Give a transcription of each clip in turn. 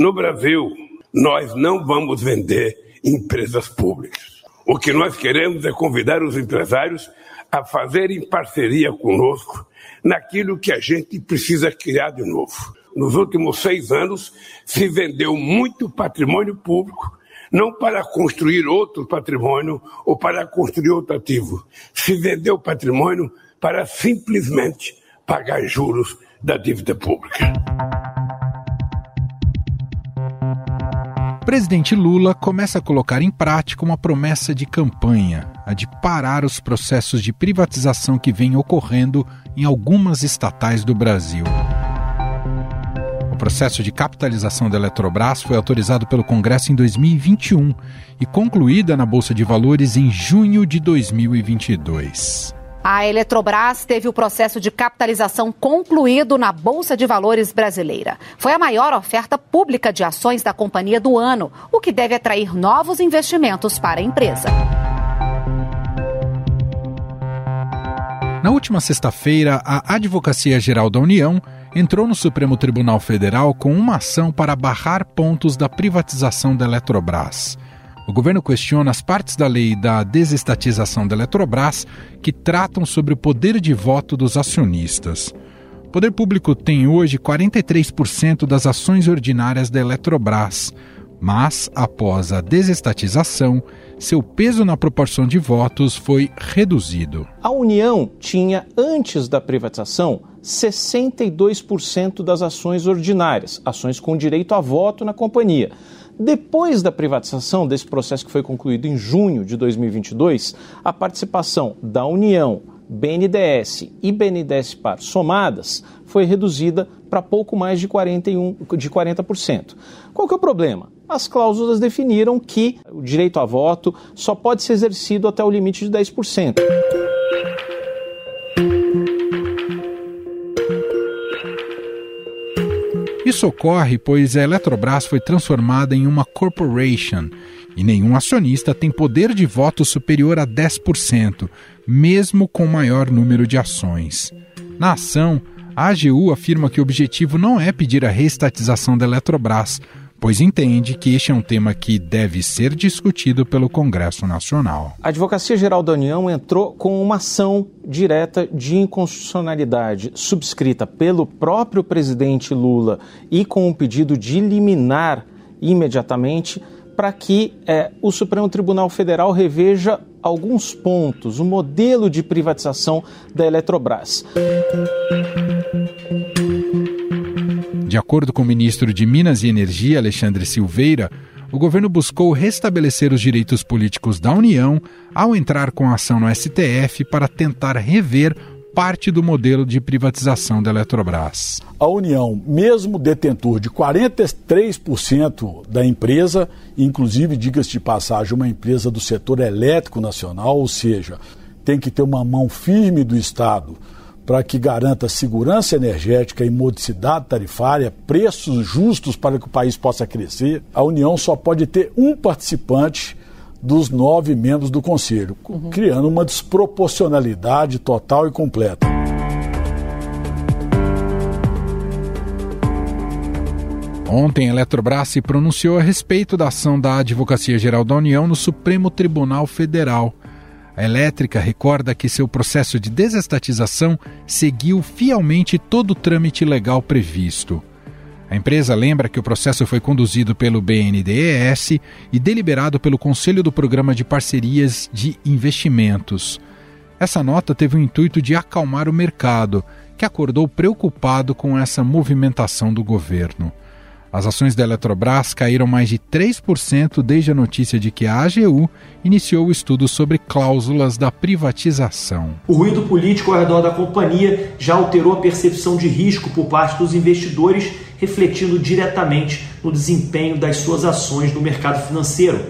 No Brasil, nós não vamos vender empresas públicas. O que nós queremos é convidar os empresários a fazerem parceria conosco naquilo que a gente precisa criar de novo. Nos últimos seis anos, se vendeu muito patrimônio público, não para construir outro patrimônio ou para construir outro ativo. Se vendeu patrimônio para simplesmente pagar juros da dívida pública. Presidente Lula começa a colocar em prática uma promessa de campanha, a de parar os processos de privatização que vêm ocorrendo em algumas estatais do Brasil. O processo de capitalização da Eletrobras foi autorizado pelo Congresso em 2021 e concluída na Bolsa de Valores em junho de 2022. A Eletrobras teve o processo de capitalização concluído na Bolsa de Valores brasileira. Foi a maior oferta pública de ações da companhia do ano, o que deve atrair novos investimentos para a empresa. Na última sexta-feira, a Advocacia Geral da União entrou no Supremo Tribunal Federal com uma ação para barrar pontos da privatização da Eletrobras. O governo questiona as partes da lei da desestatização da Eletrobras que tratam sobre o poder de voto dos acionistas. O poder público tem hoje 43% das ações ordinárias da Eletrobras, mas após a desestatização, seu peso na proporção de votos foi reduzido. A União tinha, antes da privatização, 62% das ações ordinárias, ações com direito a voto na companhia. Depois da privatização desse processo que foi concluído em junho de 2022, a participação da União, BNDES e BNDES Par somadas foi reduzida para pouco mais de, 41, de 40%. Qual que é o problema? As cláusulas definiram que o direito a voto só pode ser exercido até o limite de 10%. Isso ocorre pois a Eletrobras foi transformada em uma corporation e nenhum acionista tem poder de voto superior a 10%, mesmo com maior número de ações. Na ação, a AGU afirma que o objetivo não é pedir a reestatização da Eletrobras, pois entende que este é um tema que deve ser discutido pelo Congresso Nacional. A Advocacia Geral da União entrou com uma ação direta de inconstitucionalidade subscrita pelo próprio presidente Lula e com um pedido de liminar imediatamente para que é, o Supremo Tribunal Federal reveja alguns pontos, o modelo de privatização da Eletrobras. De acordo com o ministro de Minas e Energia, Alexandre Silveira, o governo buscou restabelecer os direitos políticos da União ao entrar com ação no STF para tentar rever parte do modelo de privatização da Eletrobras. A União, mesmo detentor de 43% da empresa, inclusive, diga-se de passagem, uma empresa do setor elétrico nacional, ou seja, tem que ter uma mão firme do Estado para que garanta segurança energética e modicidade tarifária, preços justos para que o país possa crescer, a União só pode ter um participante dos nove membros do Conselho, uhum. criando uma desproporcionalidade total e completa. Ontem, a Eletrobras se pronunciou a respeito da ação da Advocacia Geral da União no Supremo Tribunal Federal. A elétrica recorda que seu processo de desestatização seguiu fielmente todo o trâmite legal previsto. A empresa lembra que o processo foi conduzido pelo BNDES e deliberado pelo Conselho do Programa de Parcerias de Investimentos. Essa nota teve o intuito de acalmar o mercado, que acordou preocupado com essa movimentação do governo. As ações da Eletrobras caíram mais de 3% desde a notícia de que a AGU iniciou o estudo sobre cláusulas da privatização. O ruído político ao redor da companhia já alterou a percepção de risco por parte dos investidores, refletindo diretamente no desempenho das suas ações no mercado financeiro.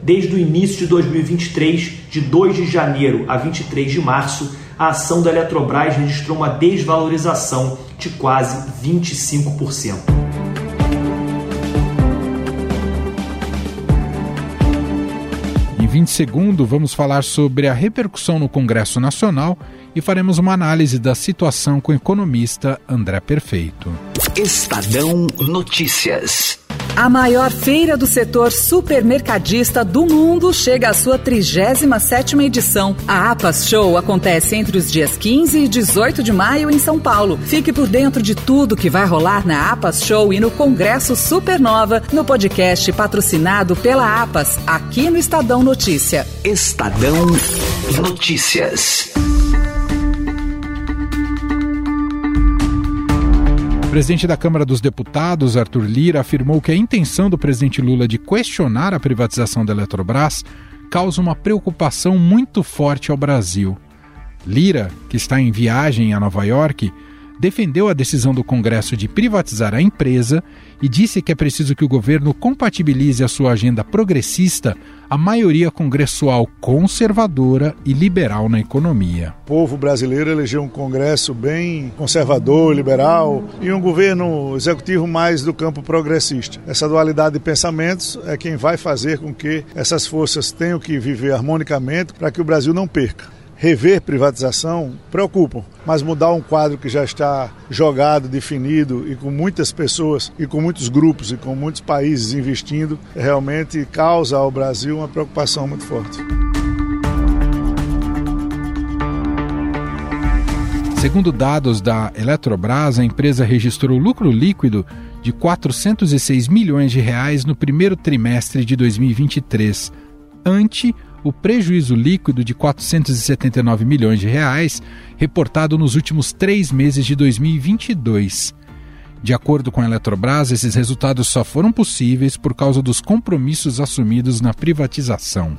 Desde o início de 2023, de 2 de janeiro a 23 de março, a ação da Eletrobras registrou uma desvalorização de quase 25%. Em 20 segundos, vamos falar sobre a repercussão no Congresso Nacional e faremos uma análise da situação com o economista André Perfeito. Estadão Notícias. A maior feira do setor supermercadista do mundo chega à sua 37ª edição. A APAS Show acontece entre os dias 15 e 18 de maio em São Paulo. Fique por dentro de tudo que vai rolar na APAS Show e no Congresso Supernova, no podcast patrocinado pela APAS, aqui no Estadão Notícia. Estadão Notícias. O presidente da Câmara dos Deputados, Arthur Lira, afirmou que a intenção do presidente Lula de questionar a privatização da Eletrobras causa uma preocupação muito forte ao Brasil. Lira, que está em viagem a Nova York, defendeu a decisão do Congresso de privatizar a empresa e disse que é preciso que o governo compatibilize a sua agenda progressista à maioria congressual conservadora e liberal na economia. O povo brasileiro elegeu um Congresso bem conservador, liberal e um governo executivo mais do campo progressista. Essa dualidade de pensamentos é quem vai fazer com que essas forças tenham que viver harmonicamente para que o Brasil não perca rever privatização preocupam, mas mudar um quadro que já está jogado, definido e com muitas pessoas e com muitos grupos e com muitos países investindo, realmente causa ao Brasil uma preocupação muito forte. Segundo dados da Eletrobras, a empresa registrou lucro líquido de 406 milhões de reais no primeiro trimestre de 2023, ante o prejuízo líquido de 479 milhões de reais reportado nos últimos três meses de 2022. De acordo com a Eletrobras, esses resultados só foram possíveis por causa dos compromissos assumidos na privatização.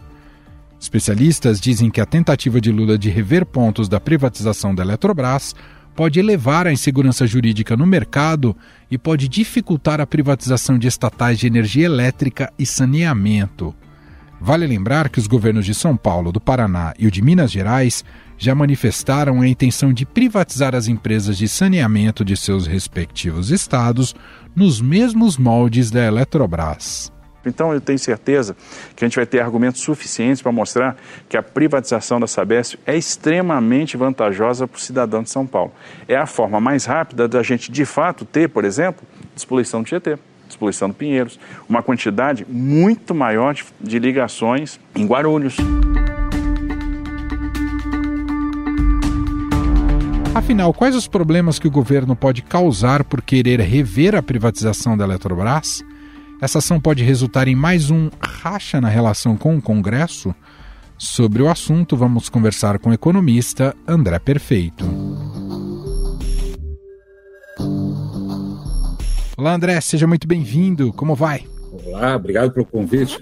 Especialistas dizem que a tentativa de Lula de rever pontos da privatização da Eletrobras pode elevar a insegurança jurídica no mercado e pode dificultar a privatização de estatais de energia elétrica e saneamento. Vale lembrar que os governos de São Paulo, do Paraná e o de Minas Gerais já manifestaram a intenção de privatizar as empresas de saneamento de seus respectivos estados nos mesmos moldes da Eletrobras. Então eu tenho certeza que a gente vai ter argumentos suficientes para mostrar que a privatização da Sabesp é extremamente vantajosa para o cidadão de São Paulo. É a forma mais rápida da gente de fato ter, por exemplo, despoluição do Tietê poluição do Pinheiros, uma quantidade muito maior de, de ligações em Guarulhos. Afinal, quais os problemas que o governo pode causar por querer rever a privatização da Eletrobras? Essa ação pode resultar em mais um racha na relação com o Congresso? Sobre o assunto, vamos conversar com o economista André Perfeito. Olá, André, seja muito bem-vindo. Como vai? Olá, obrigado pelo convite.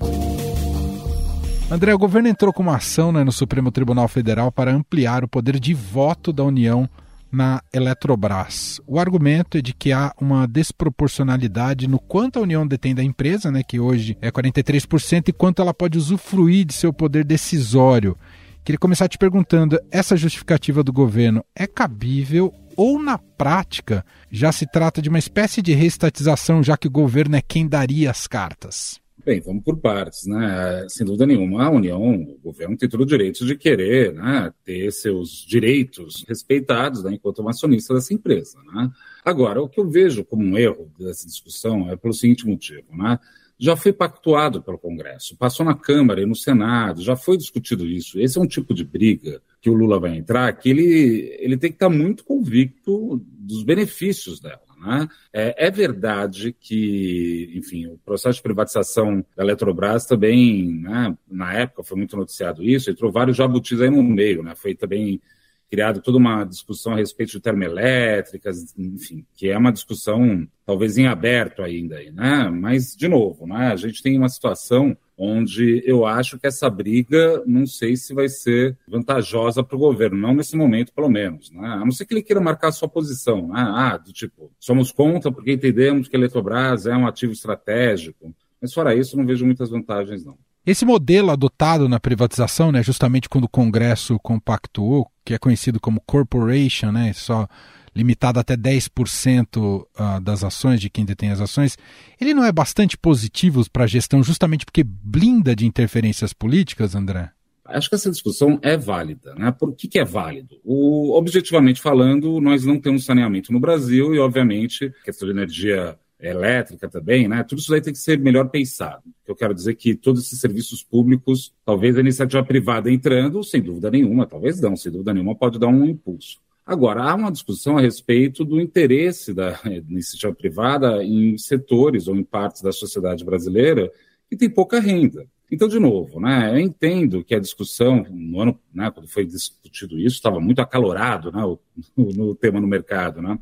André, o governo entrou com uma ação né, no Supremo Tribunal Federal para ampliar o poder de voto da União na Eletrobras. O argumento é de que há uma desproporcionalidade no quanto a União detém da empresa, né, que hoje é 43%, e quanto ela pode usufruir de seu poder decisório. Queria começar te perguntando: essa justificativa do governo é cabível ou na prática já se trata de uma espécie de reestatização, já que o governo é quem daria as cartas? Bem, vamos por partes, né? Sem dúvida nenhuma, a União, o governo tem todo o direito de querer né, ter seus direitos respeitados né, enquanto acionista dessa empresa. Né? Agora, o que eu vejo como um erro dessa discussão é pelo seguinte motivo, né? Já foi pactuado pelo Congresso, passou na Câmara e no Senado, já foi discutido isso. Esse é um tipo de briga que o Lula vai entrar, que ele, ele tem que estar muito convicto dos benefícios dela. Né? É, é, verdade que, enfim, o processo de privatização da Eletrobras também, né, na época foi muito noticiado isso, entrou vários jabutis aí no meio, né? foi também criado toda uma discussão a respeito de termoelétricas, enfim, que é uma discussão talvez em aberto ainda, né? Mas, de novo, né, a gente tem uma situação onde eu acho que essa briga não sei se vai ser vantajosa para o governo, não nesse momento, pelo menos. Né? A não ser que ele queira marcar sua posição, né? ah, do tipo, somos contra porque entendemos que a Eletrobras é um ativo estratégico. Mas fora isso, não vejo muitas vantagens, não. Esse modelo adotado na privatização, né, justamente quando o Congresso compactuou, que é conhecido como corporation, né, só limitado até 10% ah, das ações de quem detém as ações, ele não é bastante positivo para a gestão justamente porque blinda de interferências políticas, André? Acho que essa discussão é válida. Né? Por que, que é válido? O, objetivamente falando, nós não temos saneamento no Brasil e, obviamente, a questão de energia elétrica também, né? Tudo isso aí tem que ser melhor pensado. Eu quero dizer que todos esses serviços públicos, talvez a iniciativa privada entrando, sem dúvida nenhuma, talvez não, sem dúvida nenhuma, pode dar um impulso. Agora, há uma discussão a respeito do interesse da iniciativa privada em setores ou em partes da sociedade brasileira que tem pouca renda. Então, de novo, né, eu entendo que a discussão, no ano, né, quando foi discutido isso, estava muito acalorado né, o, no tema no mercado, né,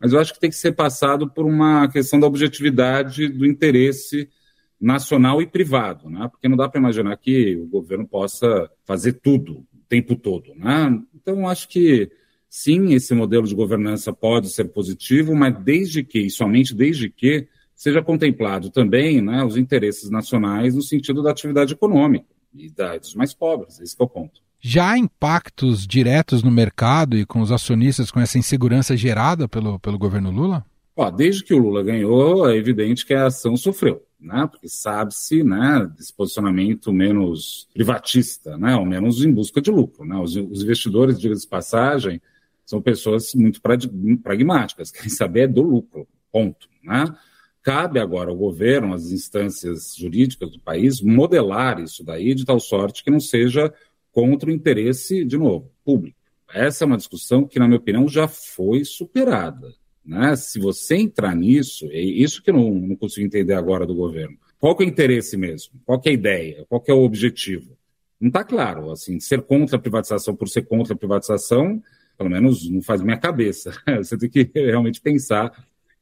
mas eu acho que tem que ser passado por uma questão da objetividade do interesse nacional e privado, né, porque não dá para imaginar que o governo possa fazer tudo o tempo todo. Né? Então, acho que sim, esse modelo de governança pode ser positivo, mas desde que, e somente desde que, seja contemplado também né, os interesses nacionais no sentido da atividade econômica e dos mais pobres. Esse é o ponto. Já há impactos diretos no mercado e com os acionistas com essa insegurança gerada pelo, pelo governo Lula? Ó, desde que o Lula ganhou, é evidente que a ação sofreu, né? Porque sabe-se, né, desse posicionamento menos privatista, né, ou menos em busca de lucro, né? Os, os investidores, diga-se de passagem, são pessoas muito pragmáticas, querem saber do lucro, ponto, né? Cabe agora ao governo, às instâncias jurídicas do país, modelar isso daí de tal sorte que não seja contra o interesse, de novo, público. Essa é uma discussão que, na minha opinião, já foi superada. Né? Se você entrar nisso, é isso que eu não, não consigo entender agora do governo. Qual é o interesse mesmo? Qual é a ideia? Qual é o objetivo? Não está claro. Assim, ser contra a privatização por ser contra a privatização, pelo menos não faz minha cabeça. Você tem que realmente pensar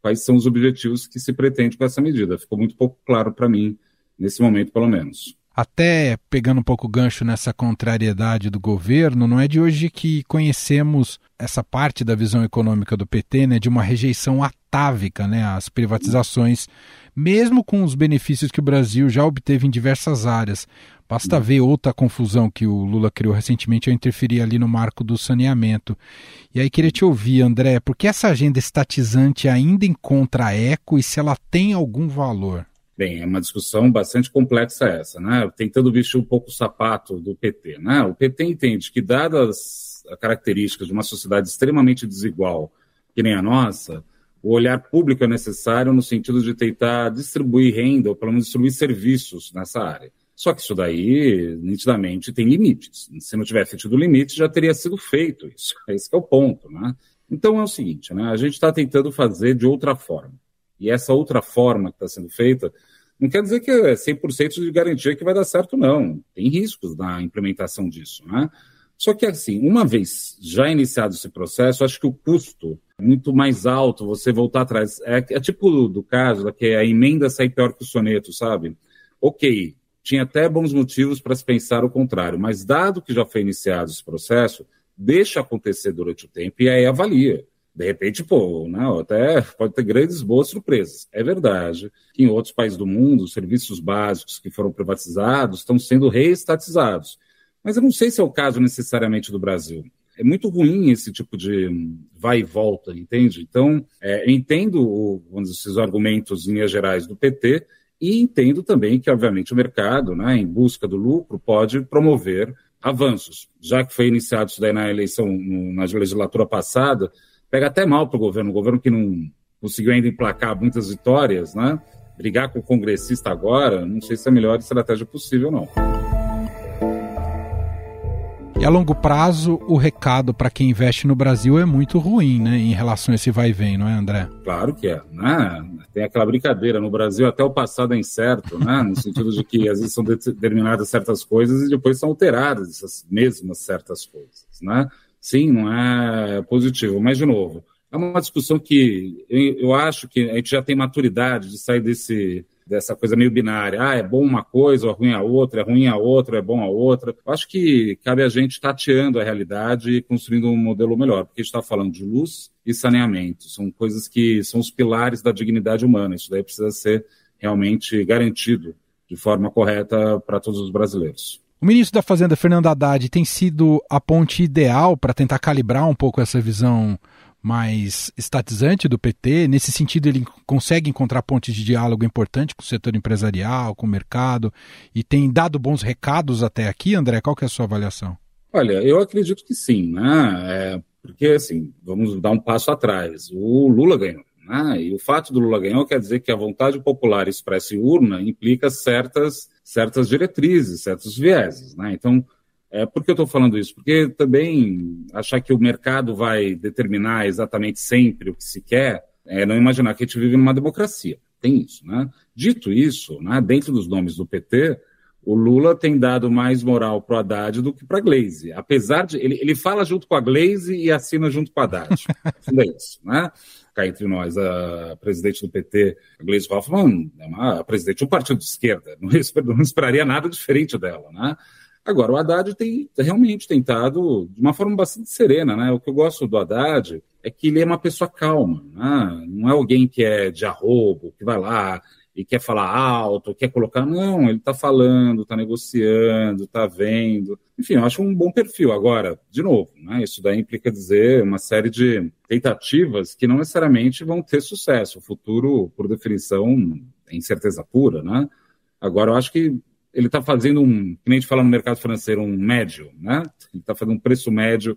quais são os objetivos que se pretende com essa medida. Ficou muito pouco claro para mim, nesse momento, pelo menos. Até pegando um pouco o gancho nessa contrariedade do governo, não é de hoje que conhecemos essa parte da visão econômica do PT, né, de uma rejeição atávica né, às privatizações, mesmo com os benefícios que o Brasil já obteve em diversas áreas. Basta ver outra confusão que o Lula criou recentemente ao interferir ali no marco do saneamento. E aí queria te ouvir, André, por que essa agenda estatizante ainda encontra eco e se ela tem algum valor? Bem, é uma discussão bastante complexa essa, né? Tentando vestir um pouco o sapato do PT, né? O PT entende que, dadas as características de uma sociedade extremamente desigual, que nem a nossa, o olhar público é necessário no sentido de tentar distribuir renda, ou pelo menos distribuir serviços nessa área. Só que isso daí, nitidamente, tem limites. Se não tivesse tido limite, já teria sido feito isso. Esse é o ponto, né? Então é o seguinte, né? A gente está tentando fazer de outra forma. E essa outra forma que está sendo feita não quer dizer que é 100% de garantia que vai dar certo, não. Tem riscos na implementação disso, né? Só que, assim, uma vez já iniciado esse processo, acho que o custo é muito mais alto você voltar atrás. É, é tipo do caso que a emenda sai pior que o soneto, sabe? Ok, tinha até bons motivos para se pensar o contrário, mas dado que já foi iniciado esse processo, deixa acontecer durante o tempo e aí avalia. De repente, pô, não, até pode ter grandes boas surpresas. É verdade que em outros países do mundo, os serviços básicos que foram privatizados estão sendo reestatizados. Mas eu não sei se é o caso necessariamente do Brasil. É muito ruim esse tipo de vai e volta, entende? Então, é, eu entendo vamos dizer, esses argumentos em linhas gerais do PT, e entendo também que, obviamente, o mercado, né, em busca do lucro, pode promover avanços. Já que foi iniciado isso daí na eleição, na legislatura passada, pega até mal para o governo, um governo que não conseguiu ainda emplacar muitas vitórias, né? Brigar com o congressista agora, não sei se é a melhor estratégia possível, não. E a longo prazo, o recado para quem investe no Brasil é muito ruim, né? Em relação a esse vai e vem, não é, André? Claro que é. Né? Tem aquela brincadeira. No Brasil, até o passado é incerto, né? No sentido de que às vezes são determinadas certas coisas e depois são alteradas essas mesmas certas coisas, né? Sim, não é positivo. Mas, de novo, é uma discussão que eu acho que a gente já tem maturidade de sair desse dessa coisa meio binária. Ah, é bom uma coisa, ou é ruim a outra, é ruim a outra, é bom a outra. Eu acho que cabe a gente tateando a realidade e construindo um modelo melhor, porque a gente está falando de luz e saneamento. São coisas que são os pilares da dignidade humana. Isso daí precisa ser realmente garantido de forma correta para todos os brasileiros. O ministro da Fazenda, Fernando Haddad, tem sido a ponte ideal para tentar calibrar um pouco essa visão mais estatizante do PT. Nesse sentido, ele consegue encontrar pontes de diálogo importante com o setor empresarial, com o mercado, e tem dado bons recados até aqui, André? Qual que é a sua avaliação? Olha, eu acredito que sim, né? É, porque, assim, vamos dar um passo atrás. O Lula ganhou, Né? E o fato do Lula ganhar quer dizer que a vontade popular expressa urna implica certas, certas diretrizes, certos vieses. Né? Então, é, por que eu estou falando isso? Porque também achar que o mercado vai determinar exatamente sempre o que se quer é não imaginar que a gente vive numa democracia. Tem isso, né? Dito isso, né, dentro dos nomes do PT, o Lula tem dado mais moral para o Haddad do que para a Glaze. Apesar de. Ele, ele fala junto com a Glaze e assina junto com a Haddad. é isso, né? Cá entre nós, a presidente do PT, a Glaze Hoffmann, é uma presidente de um partido de esquerda. Não, não esperaria nada diferente dela, né? Agora, o Haddad tem realmente tentado de uma forma bastante serena, né? O que eu gosto do Haddad é que ele é uma pessoa calma, né? não é alguém que é de arrobo, que vai lá e quer falar alto, quer colocar. Não, ele está falando, está negociando, está vendo. Enfim, eu acho um bom perfil. Agora, de novo, né, isso daí implica dizer uma série de tentativas que não necessariamente vão ter sucesso. O futuro, por definição, é incerteza pura, né? Agora, eu acho que ele está fazendo um, que nem a gente fala no mercado financeiro, um médio, né? Ele está fazendo um preço médio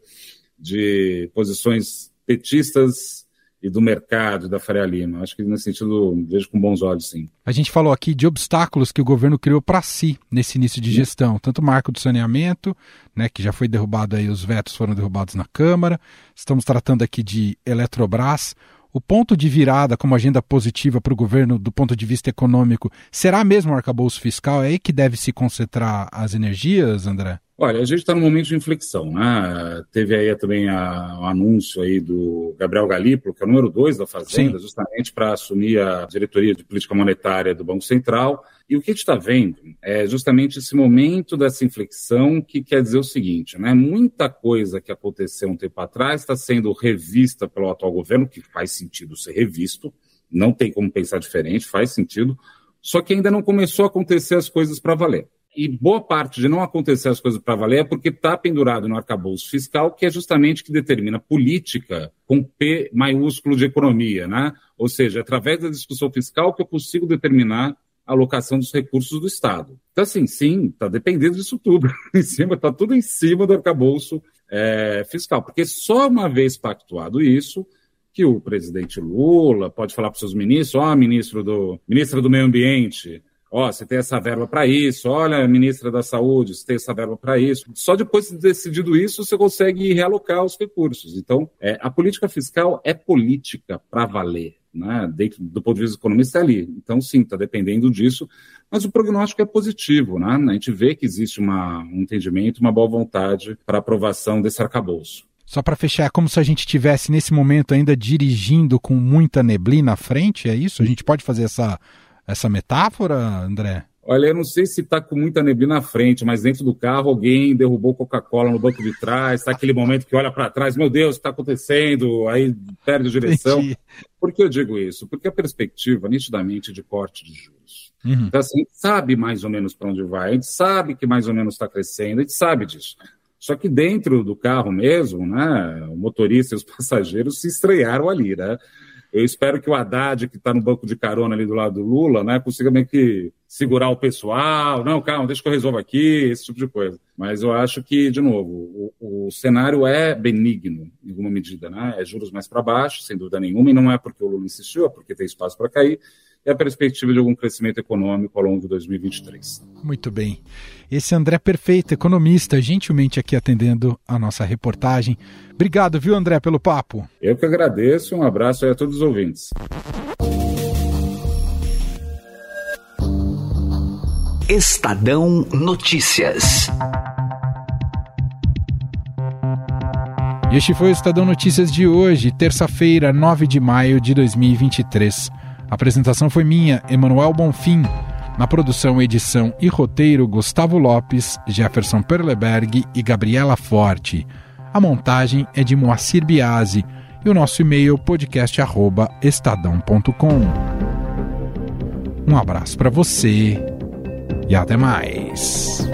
de posições petistas e do mercado da Faria Lima. Acho que nesse sentido vejo com bons olhos, sim. A gente falou aqui de obstáculos que o governo criou para si nesse início de gestão, tanto o marco do saneamento, né, que já foi derrubado aí, os vetos foram derrubados na Câmara. Estamos tratando aqui de Eletrobras. O ponto de virada como agenda positiva para o governo do ponto de vista econômico será mesmo o arcabouço fiscal? É aí que deve se concentrar as energias, André? Olha, a gente está num momento de inflexão, né? Teve aí também o anúncio aí do Gabriel Galípolo, que é o número dois da Fazenda, Sim. justamente para assumir a diretoria de política monetária do Banco Central. E o que a gente está vendo é justamente esse momento dessa inflexão que quer dizer o seguinte, né? Muita coisa que aconteceu um tempo atrás está sendo revista pelo atual governo, que faz sentido ser revisto, não tem como pensar diferente, faz sentido, só que ainda não começou a acontecer as coisas para valer. E boa parte de não acontecer as coisas para valer é porque está pendurado no arcabouço fiscal, que é justamente que determina política com P maiúsculo de economia, né? Ou seja, através da discussão fiscal que eu consigo determinar alocação dos recursos do Estado. Então, assim, sim, está dependendo disso tudo. em cima, está tudo em cima do arcabouço é, fiscal. Porque só uma vez pactuado isso, que o presidente Lula pode falar para os seus ministros, ó, oh, ministro do, ministra do Meio Ambiente, Ó, você tem essa verba para isso, olha, ministra da Saúde, você tem essa verba para isso. Só depois de decidido isso, você consegue realocar os recursos. Então, é, a política fiscal é política para valer. Né, dentro do ponto de vista economista é ali. Então, sim, está dependendo disso, mas o prognóstico é positivo. Né? A gente vê que existe uma, um entendimento, uma boa vontade para aprovação desse arcabouço. Só para fechar, é como se a gente tivesse nesse momento ainda dirigindo com muita neblina à frente, é isso? A gente pode fazer essa essa metáfora, André? Olha, eu não sei se está com muita neblina na frente, mas dentro do carro alguém derrubou Coca-Cola no banco de trás, está aquele momento que olha para trás, meu Deus, o que está acontecendo? Aí perde a direção. Entendi. Por que eu digo isso? Porque a perspectiva, nitidamente, de corte de juros. Uhum. Então, assim, a gente sabe mais ou menos para onde vai, a gente sabe que mais ou menos está crescendo, a gente sabe disso. Só que dentro do carro mesmo, né, o motorista e os passageiros se estrearam ali, né? Eu espero que o Haddad, que está no banco de carona ali do lado do Lula, né, consiga meio que segurar o pessoal. Não, calma, deixa que eu resolva aqui, esse tipo de coisa. Mas eu acho que, de novo, o, o cenário é benigno, em alguma medida, né? É juros mais para baixo, sem dúvida nenhuma, e não é porque o Lula insistiu, é porque tem espaço para cair e a perspectiva de algum crescimento econômico ao longo de 2023. Muito bem. Esse André Perfeito, economista, gentilmente aqui atendendo a nossa reportagem. Obrigado, viu, André, pelo papo. Eu que agradeço. Um abraço a todos os ouvintes. Estadão Notícias. E este foi o Estadão Notícias de hoje, terça-feira, 9 de maio de 2023. A apresentação foi minha, Emanuel Bonfim. Na produção, edição e roteiro, Gustavo Lopes, Jefferson Perleberg e Gabriela Forte. A montagem é de Moacir Biasi e o nosso e-mail podcast@estadão.com. Um abraço para você e até mais.